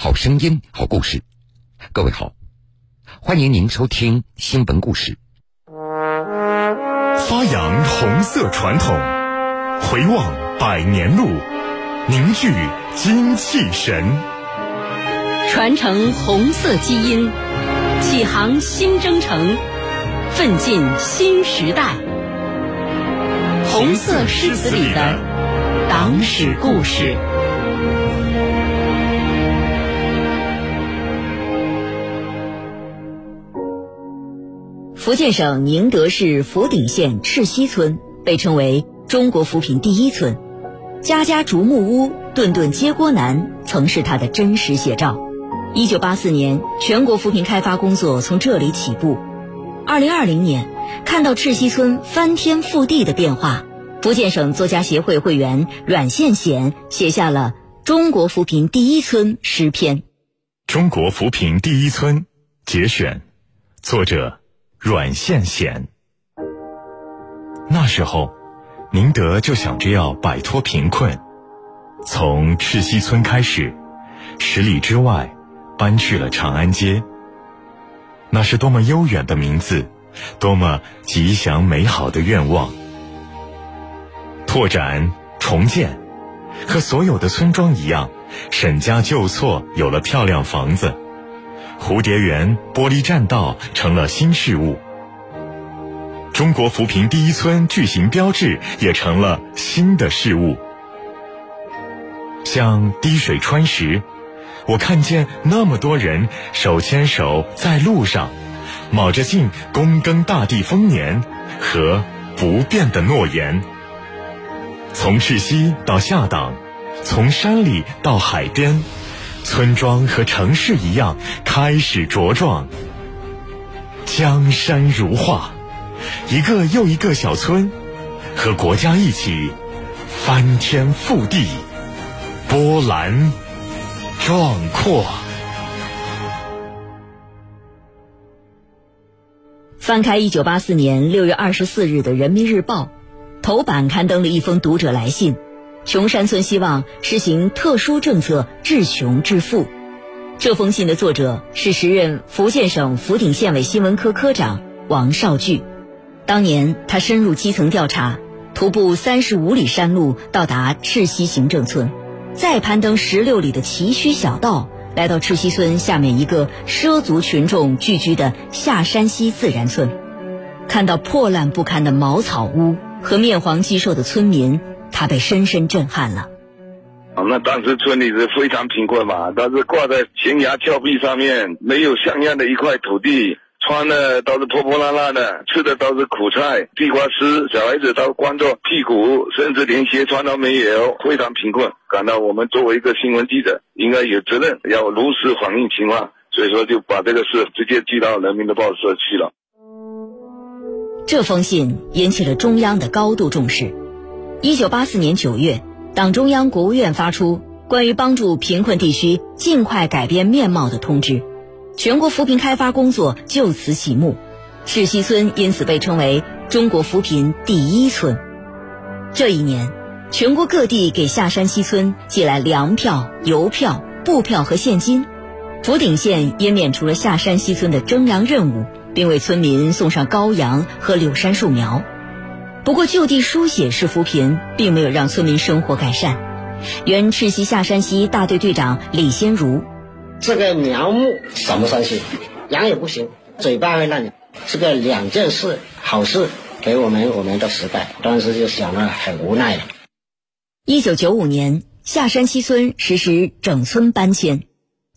好声音，好故事。各位好，欢迎您收听新闻故事。发扬红色传统，回望百年路，凝聚精气神，传承红色基因，启航新征程，奋进新时代。红色诗词里的党史故事。福建省宁德市福鼎县赤溪村被称为中国扶贫第一村，家家竹木屋，顿顿揭锅难，曾是它的真实写照。一九八四年，全国扶贫开发工作从这里起步。二零二零年，看到赤溪村翻天覆地的变化，福建省作家协会会员阮宪贤写下了《中国扶贫第一村》诗篇。《中国扶贫第一村》节选，作者。阮宪贤，那时候，宁德就想着要摆脱贫困，从赤溪村开始，十里之外，搬去了长安街。那是多么悠远的名字，多么吉祥美好的愿望！拓展重建，和所有的村庄一样，沈家旧厝有了漂亮房子。蝴蝶园玻璃栈道成了新事物，中国扶贫第一村巨型标志也成了新的事物。像滴水穿石，我看见那么多人手牵手在路上，卯着劲躬耕大地丰年和不变的诺言。从赤溪到下党，从山里到海边。村庄和城市一样开始茁壮，江山如画，一个又一个小村，和国家一起翻天覆地，波澜壮阔。翻开一九八四年六月二十四日的《人民日报》，头版刊登了一封读者来信。琼山村希望实行特殊政策，治穷致富。这封信的作者是时任福建省福鼎县委新闻科科长王少巨。当年他深入基层调查，徒步三十五里山路到达赤溪行政村，再攀登十六里的崎岖小道，来到赤溪村下面一个畲族群众聚居的下山溪自然村，看到破烂不堪的茅草屋和面黄肌瘦的村民。他被深深震撼了。那当时村里是非常贫困嘛，但是挂在悬崖峭壁上面，没有像样的一块土地，穿的都是破破烂烂的，吃的都是苦菜、地瓜丝，小孩子都光着屁股，甚至连鞋穿都没有，非常贫困。感到我们作为一个新闻记者，应该有责任要如实反映情况，所以说就把这个事直接寄到人民的报社去了。这封信引起了中央的高度重视。一九八四年九月，党中央、国务院发出关于帮助贫困地区尽快改变面貌的通知，全国扶贫开发工作就此启幕，赤溪村因此被称为中国扶贫第一村。这一年，全国各地给下山溪村寄来粮票、邮票、布票和现金，福鼎县也免除了下山溪村的征粮任务，并为村民送上羔羊和柳杉树苗。不过，就地书写式扶贫并没有让村民生活改善。原赤溪下山西大队队长李先如：“这个苗木什么山西，羊也不行，嘴巴会烂，这个两件事好事给我们我们的时代，当时就想了很无奈了。”一九九五年，下山西村实施整村搬迁。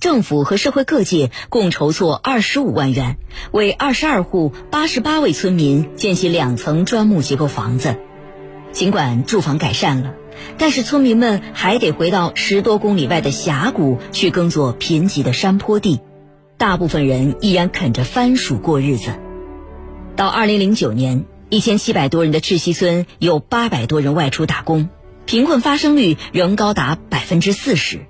政府和社会各界共筹措二十五万元，为二十二户八十八位村民建起两层砖木结构房子。尽管住房改善了，但是村民们还得回到十多公里外的峡谷去耕作贫瘠的山坡地，大部分人依然啃着番薯过日子。到二零零九年，一千七百多人的赤溪村有八百多人外出打工，贫困发生率仍高达百分之四十。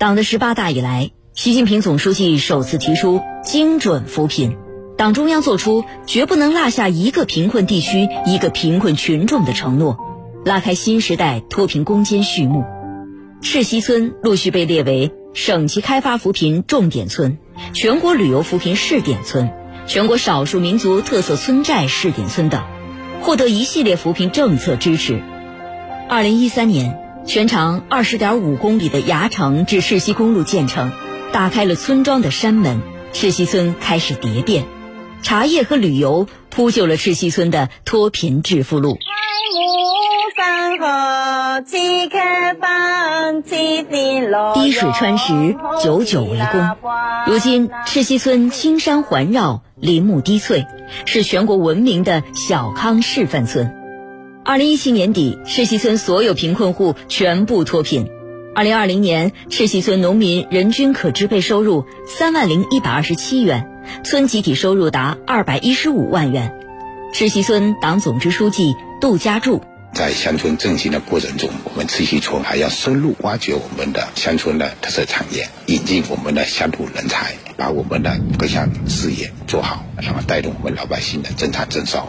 党的十八大以来，习近平总书记首次提出精准扶贫，党中央作出绝不能落下一个贫困地区、一个贫困群众的承诺，拉开新时代脱贫攻坚序幕。赤溪村陆续被列为省级开发扶贫重点村、全国旅游扶贫试点村、全国少数民族特色村寨试点村等，获得一系列扶贫政策支持。二零一三年，全长二十点五公里的牙城至赤溪公路建成，打开了村庄的山门，赤溪村开始蝶变，茶叶和旅游铺就了赤溪村的脱贫致富路。滴水穿石，久久为功。如今，赤溪村青山环绕，林木低翠，是全国闻名的小康示范村。二零一七年底，赤溪村所有贫困户全部脱贫。二零二零年，赤溪村农民人均可支配收入三万零一百二十七元，村集体收入达二百一十五万元。赤溪村党总支书记杜家柱。在乡村振兴的过程中，我们赤溪村还要深入挖掘我们的乡村的特色产业，引进我们的乡土人才，把我们的各项事业做好，然后带动我们老百姓的增产增收。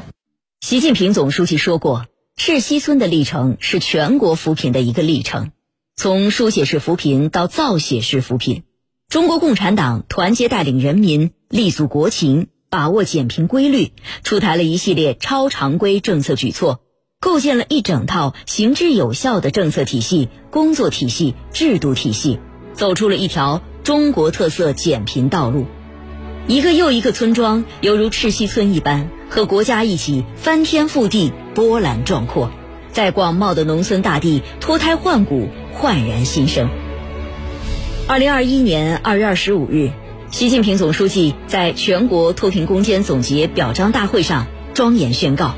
习近平总书记说过，赤溪村的历程是全国扶贫的一个历程，从书写式扶贫到造血式扶贫，中国共产党团结带领人民，立足国情，把握减贫规律，出台了一系列超常规政策举措。构建了一整套行之有效的政策体系、工作体系、制度体系，走出了一条中国特色减贫道路。一个又一个村庄犹如赤溪村一般，和国家一起翻天覆地、波澜壮阔，在广袤的农村大地脱胎换骨、焕然新生。二零二一年二月二十五日，习近平总书记在全国脱贫攻坚总结表彰大会上庄严宣告。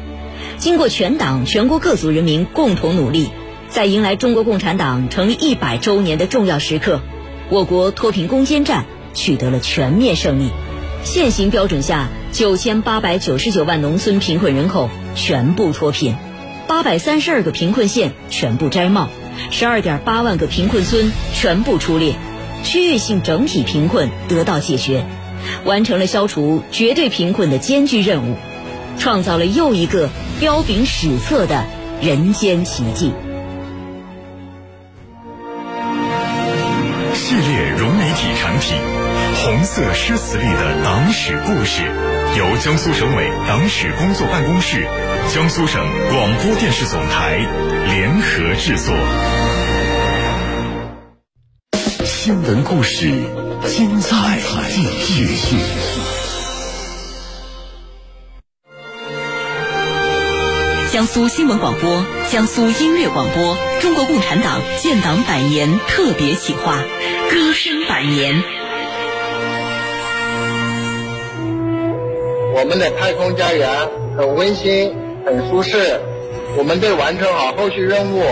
经过全党全国各族人民共同努力，在迎来中国共产党成立一百周年的重要时刻，我国脱贫攻坚战取得了全面胜利。现行标准下，九千八百九十九万农村贫困人口全部脱贫，八百三十二个贫困县全部摘帽，十二点八万个贫困村全部出列，区域性整体贫困得到解决，完成了消除绝对贫困的艰巨任务。创造了又一个彪炳史册的人间奇迹。系列融媒体产品《红色诗词里的党史故事》，由江苏省委党史工作办公室、江苏省广播电视总台联合制作。新闻故事，精彩继续。江苏新闻广播、江苏音乐广播，中国共产党建党百年特别企划《歌声百年》。我们的太空家园很温馨、很舒适，我们对完成好后续任务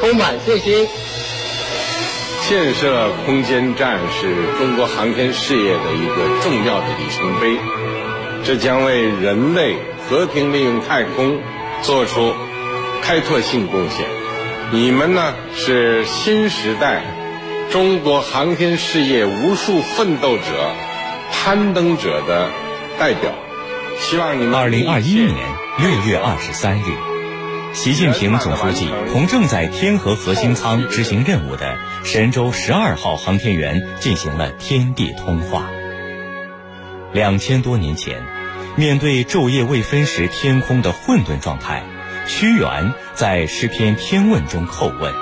充满信心。建设空间站是中国航天事业的一个重要的里程碑，这将为人类和平利用太空。做出开拓性贡献，你们呢是新时代中国航天事业无数奋斗者、攀登者的代表。希望你们。二零二一年六月二十三日，习近平总书记同正在天河核心舱执行任务的神舟十二号航天员进行了天地通话。两千多年前。面对昼夜未分时天空的混沌状态，屈原在诗篇《天问》中叩问：“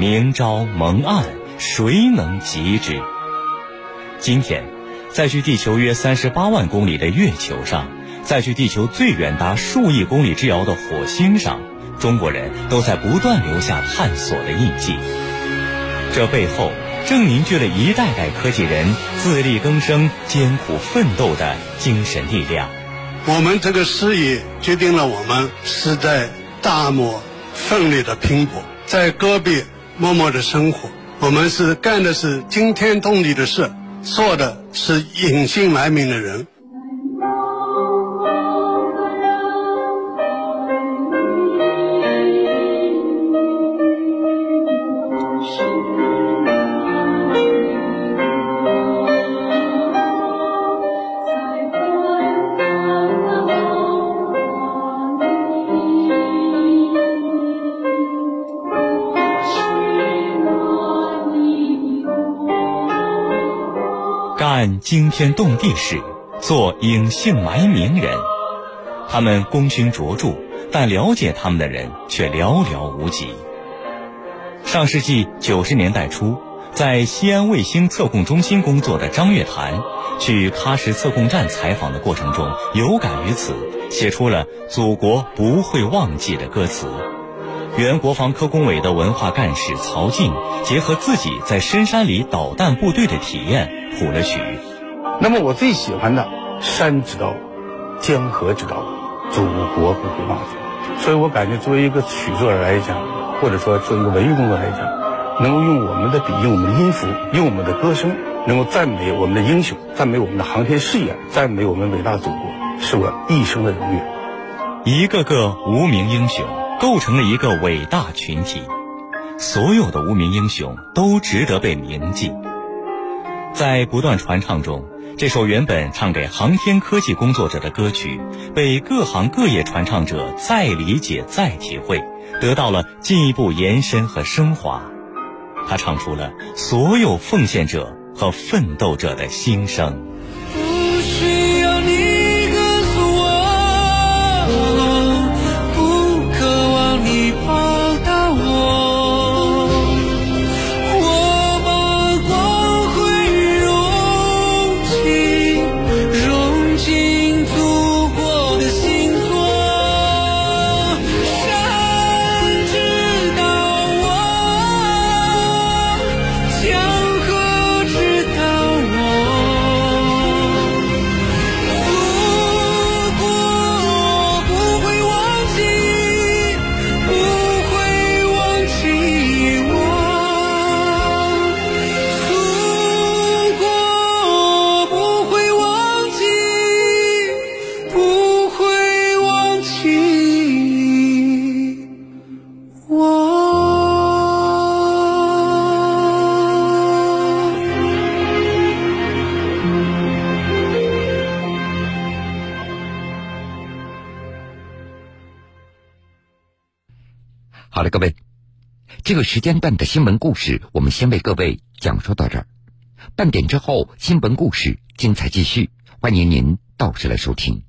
明朝蒙暗，谁能及之？”今天，在距地球约三十八万公里的月球上，在距地球最远达数亿公里之遥的火星上，中国人都在不断留下探索的印记。这背后。正凝聚了一代代科技人自力更生、艰苦奋斗的精神力量。我们这个事业决定了我们是在大漠奋力的拼搏，在戈壁默默的生活。我们是干的是惊天动地的事，做的是隐姓埋名的人。干惊天动地事，做隐姓埋名人。他们功勋卓著，但了解他们的人却寥寥无几。上世纪九十年代初，在西安卫星测控中心工作的张月潭，去喀什测控站采访的过程中，有感于此，写出了“祖国不会忘记”的歌词。原国防科工委的文化干事曹静，结合自己在深山里导弹部队的体验，谱了曲。那么我最喜欢的，山知道我，江河知道我，祖国不会忘记。所以我感觉，作为一个曲作者来讲。或者说，做一个文艺工作来讲，能够用我们的笔，用我们的音符，用我们的歌声，能够赞美我们的英雄，赞美我们的航天事业，赞美我们伟大祖国，是我一生的荣誉。一个个无名英雄构成了一个伟大群体，所有的无名英雄都值得被铭记。在不断传唱中，这首原本唱给航天科技工作者的歌曲，被各行各业传唱者再理解、再体会。得到了进一步延伸和升华，他唱出了所有奉献者和奋斗者的心声。好了，各位，这个时间段的新闻故事，我们先为各位讲述到这儿。半点之后，新闻故事精彩继续，欢迎您到时来收听。